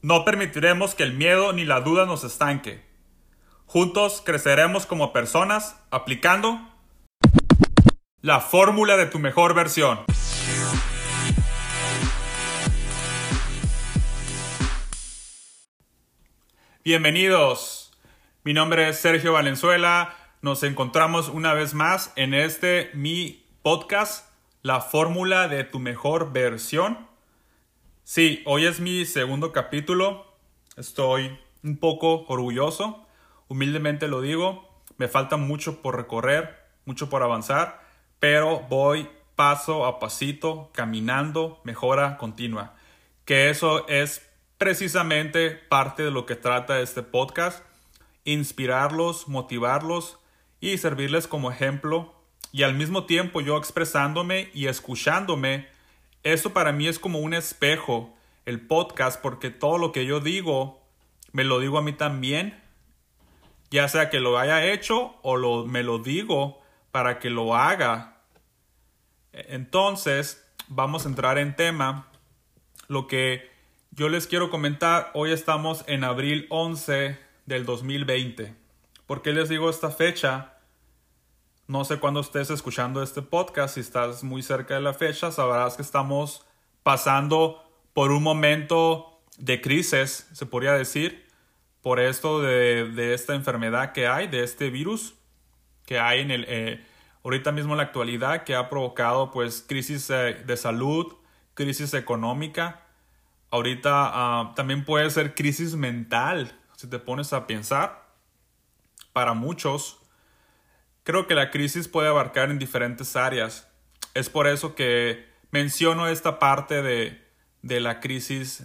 No permitiremos que el miedo ni la duda nos estanque. Juntos creceremos como personas aplicando la fórmula de tu mejor versión. Bienvenidos. Mi nombre es Sergio Valenzuela. Nos encontramos una vez más en este mi podcast, La fórmula de tu mejor versión. Sí, hoy es mi segundo capítulo. Estoy un poco orgulloso. Humildemente lo digo. Me falta mucho por recorrer, mucho por avanzar, pero voy paso a pasito, caminando, mejora continua. Que eso es precisamente parte de lo que trata este podcast. Inspirarlos, motivarlos y servirles como ejemplo. Y al mismo tiempo yo expresándome y escuchándome eso para mí es como un espejo, el podcast, porque todo lo que yo digo, me lo digo a mí también, ya sea que lo haya hecho o lo, me lo digo para que lo haga. Entonces, vamos a entrar en tema. Lo que yo les quiero comentar, hoy estamos en abril 11 del 2020. ¿Por qué les digo esta fecha? No sé cuándo estés escuchando este podcast, si estás muy cerca de la fecha, sabrás que estamos pasando por un momento de crisis, se podría decir, por esto de, esta enfermedad que hay, de este virus que hay en el, eh, ahorita mismo en la actualidad, que ha provocado pues crisis eh, de salud, crisis económica. Ahorita ah, también puede ser crisis mental, si te pones a pensar, para muchos Creo que la crisis puede abarcar en diferentes áreas. Es por eso que menciono esta parte de, de la crisis,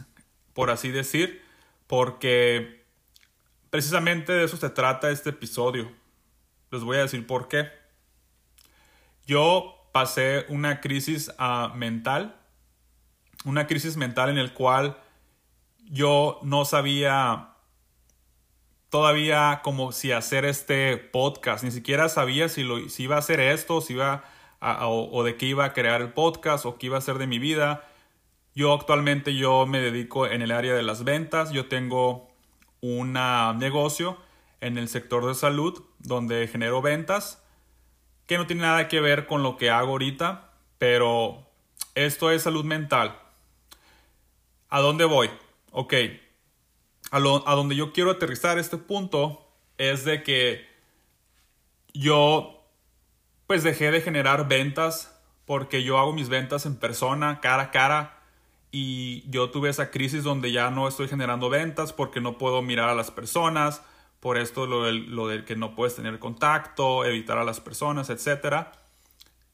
por así decir, porque precisamente de eso se trata este episodio. Les voy a decir por qué. Yo pasé una crisis uh, mental, una crisis mental en el cual yo no sabía todavía como si hacer este podcast. Ni siquiera sabía si, lo, si iba a hacer esto, si iba o, de qué iba a crear el podcast o qué iba a hacer de mi vida. Yo actualmente yo me dedico en el área de las ventas. Yo tengo un negocio en el sector de salud donde genero ventas que no tiene nada que ver con lo que hago ahorita, pero esto es salud mental. ¿A dónde voy? Ok, a, donde yo quiero aterrizar este punto es de que yo pues dejé de generar ventas porque yo hago mis ventas en persona, cara a cara, y yo tuve esa crisis donde ya no estoy generando ventas porque no puedo mirar a las personas, por esto lo lo del que no puedes tener contacto, evitar a las personas, etc.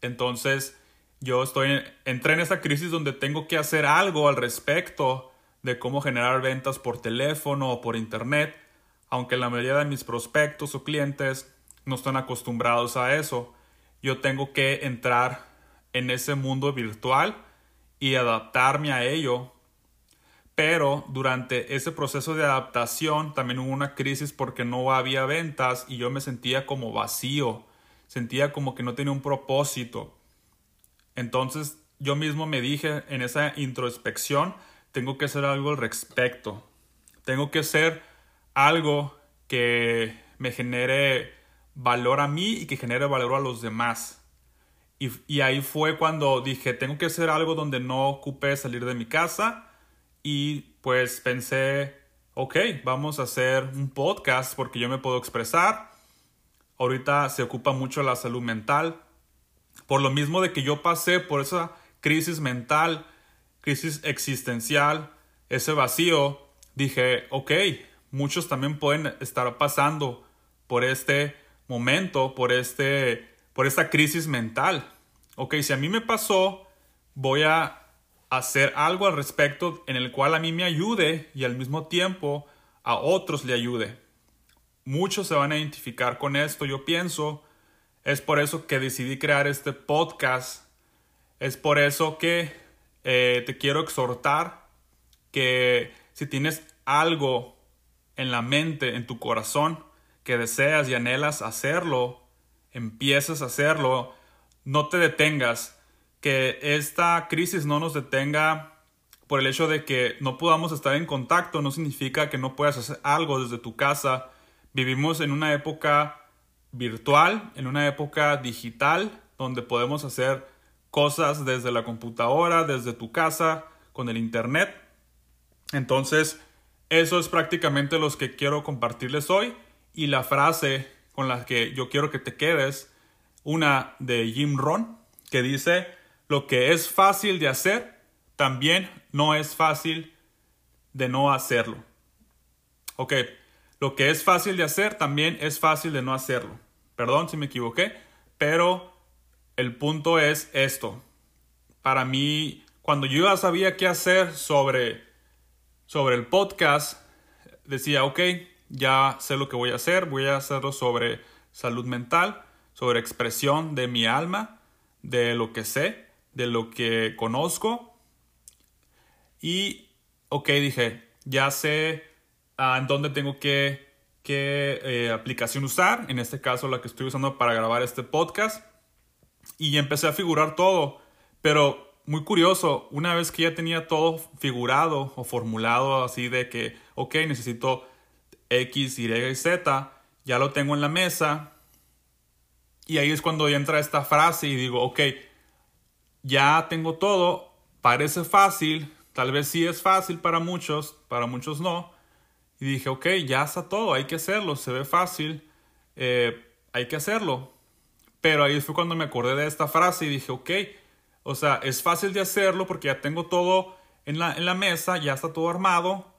Entonces yo estoy, entré en esa crisis donde tengo que hacer algo al respecto de cómo generar ventas por teléfono o por internet, aunque la mayoría de mis prospectos o clientes no están acostumbrados a eso. Yo tengo que entrar en ese mundo virtual y adaptarme a ello. Pero durante ese proceso de adaptación también hubo una crisis porque no había ventas y yo me sentía como vacío, sentía como que no tenía un propósito. Entonces yo mismo me dije en esa introspección, tengo que hacer algo al respecto. Tengo que hacer algo que me genere valor a mí y que genere valor a los demás. Y, ahí fue cuando dije, tengo que hacer algo donde no ocupe salir de mi casa. Y pues pensé, ok, vamos a hacer un podcast porque yo me puedo expresar. Ahorita se ocupa mucho la salud mental. Por lo mismo de que yo pasé por esa crisis mental crisis existencial, ese vacío, dije, ok, muchos también pueden estar pasando por este momento, por, este, por esta crisis mental. Ok, si a mí me pasó, voy a hacer algo al respecto en el cual a mí me ayude y al mismo tiempo a otros le ayude. Muchos se van a identificar con esto, yo pienso. Es por eso que decidí crear este podcast. Es por eso que eh, te quiero exhortar que si tienes algo en la mente, en tu corazón, que deseas y anhelas hacerlo, empieces a hacerlo, no te detengas, que esta crisis no nos detenga por el hecho de que no podamos estar en contacto no significa que no puedas hacer algo desde tu casa. Vivimos en una época virtual, en una época digital, donde podemos hacer cosas desde la computadora, desde tu casa, con el internet. Entonces, eso es prácticamente lo que quiero compartirles hoy. Y la frase con la que yo quiero que te quedes, una de Jim Ron, que dice, lo que es fácil de hacer, también no es fácil de no hacerlo. Ok, lo que es fácil de hacer, también es fácil de no hacerlo. Perdón si me equivoqué, pero el punto es esto. Para mí, cuando yo ya sabía qué hacer sobre, sobre el podcast, decía, ok, ya sé lo que voy a hacer, voy a hacerlo sobre salud mental, sobre expresión de mi alma, de lo que sé, de lo que conozco. Y, ok, dije, ya sé ah, en dónde tengo que, qué eh, aplicación usar, en este caso la que estoy usando para grabar este podcast. Y empecé a figurar todo, pero muy curioso, una vez que ya tenía todo figurado o formulado así de que, ok, necesito X, Y y Z, ya lo tengo en la mesa. Y ahí es cuando entra esta frase y digo, ok, ya tengo todo, parece fácil, tal vez sí es fácil para muchos, para muchos no. Y dije, ok, ya está todo, hay que hacerlo, se ve fácil, eh, hay que hacerlo. Pero ahí fue cuando me acordé de esta frase y dije, ok, o sea, es fácil de hacerlo porque ya tengo todo en la, en la mesa, ya está todo armado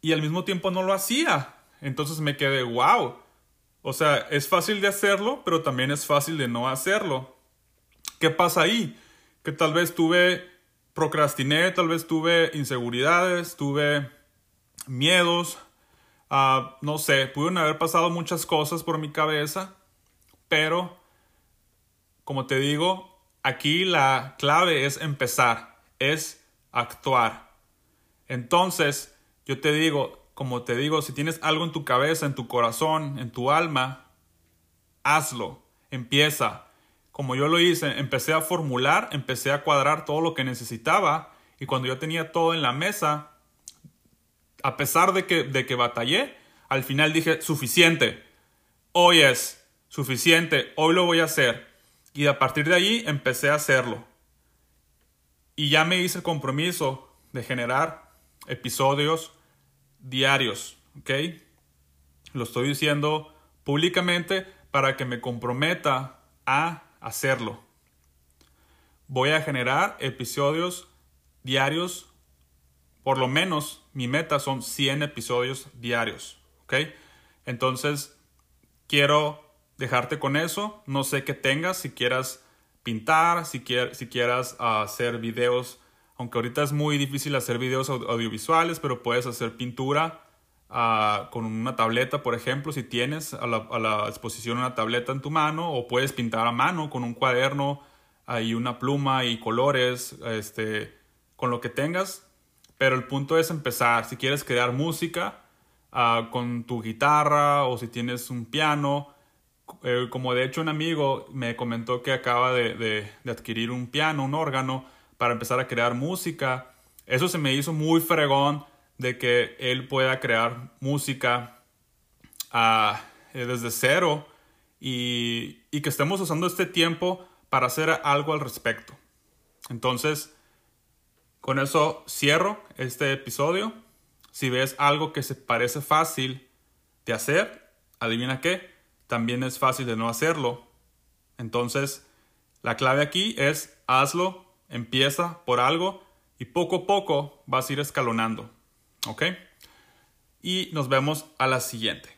y al mismo tiempo no lo hacía. Entonces me quedé, wow. O sea, es fácil de hacerlo, pero también es fácil de no hacerlo. ¿Qué pasa ahí? Que tal vez tuve, procrastiné, tal vez tuve inseguridades, tuve miedos, uh, no sé, pudieron haber pasado muchas cosas por mi cabeza, pero, como te digo, aquí la clave es empezar, es actuar. Entonces, yo te digo, como te digo, si tienes algo en tu cabeza, en tu corazón, en tu alma, hazlo, empieza. Como yo lo hice, empecé a formular, empecé a cuadrar todo lo que necesitaba y cuando yo tenía todo en la mesa, a pesar de que, de que batallé, al final dije, suficiente, hoy es suficiente, hoy lo voy a hacer. Y a partir de ahí empecé a hacerlo. Y ya me hice el compromiso de generar episodios diarios, ¿ok? Lo estoy diciendo públicamente para que me comprometa a hacerlo. Voy a generar episodios diarios, por lo menos mi meta son 100 episodios diarios, ¿ok? Entonces, quiero dejarte con eso, no sé qué tengas, si quieras pintar, si, si quieras hacer videos aunque ahorita es muy difícil hacer videos audiovisuales, pero puedes hacer pintura uh, con una tableta, por ejemplo, si tienes a la, a la, exposición una tableta en tu mano, o puedes pintar a mano con un cuaderno y una pluma y colores, este, con lo que tengas. Pero el punto es empezar. Si quieres crear música uh, con tu guitarra o si tienes un piano, eh, como de hecho un amigo me comentó que acaba de, adquirir un piano, un órgano, para empezar a crear música. Eso se me hizo muy fregón de que él pueda crear música uh, desde cero y, y que estemos usando este tiempo para hacer algo al respecto. Entonces, con eso cierro este episodio. Si ves algo que se parece fácil de hacer, adivina qué, también es fácil de no hacerlo. Entonces, la clave aquí es hazlo Empieza por algo y poco a poco vas a ir escalonando. ¿Ok? Y nos vemos a la siguiente.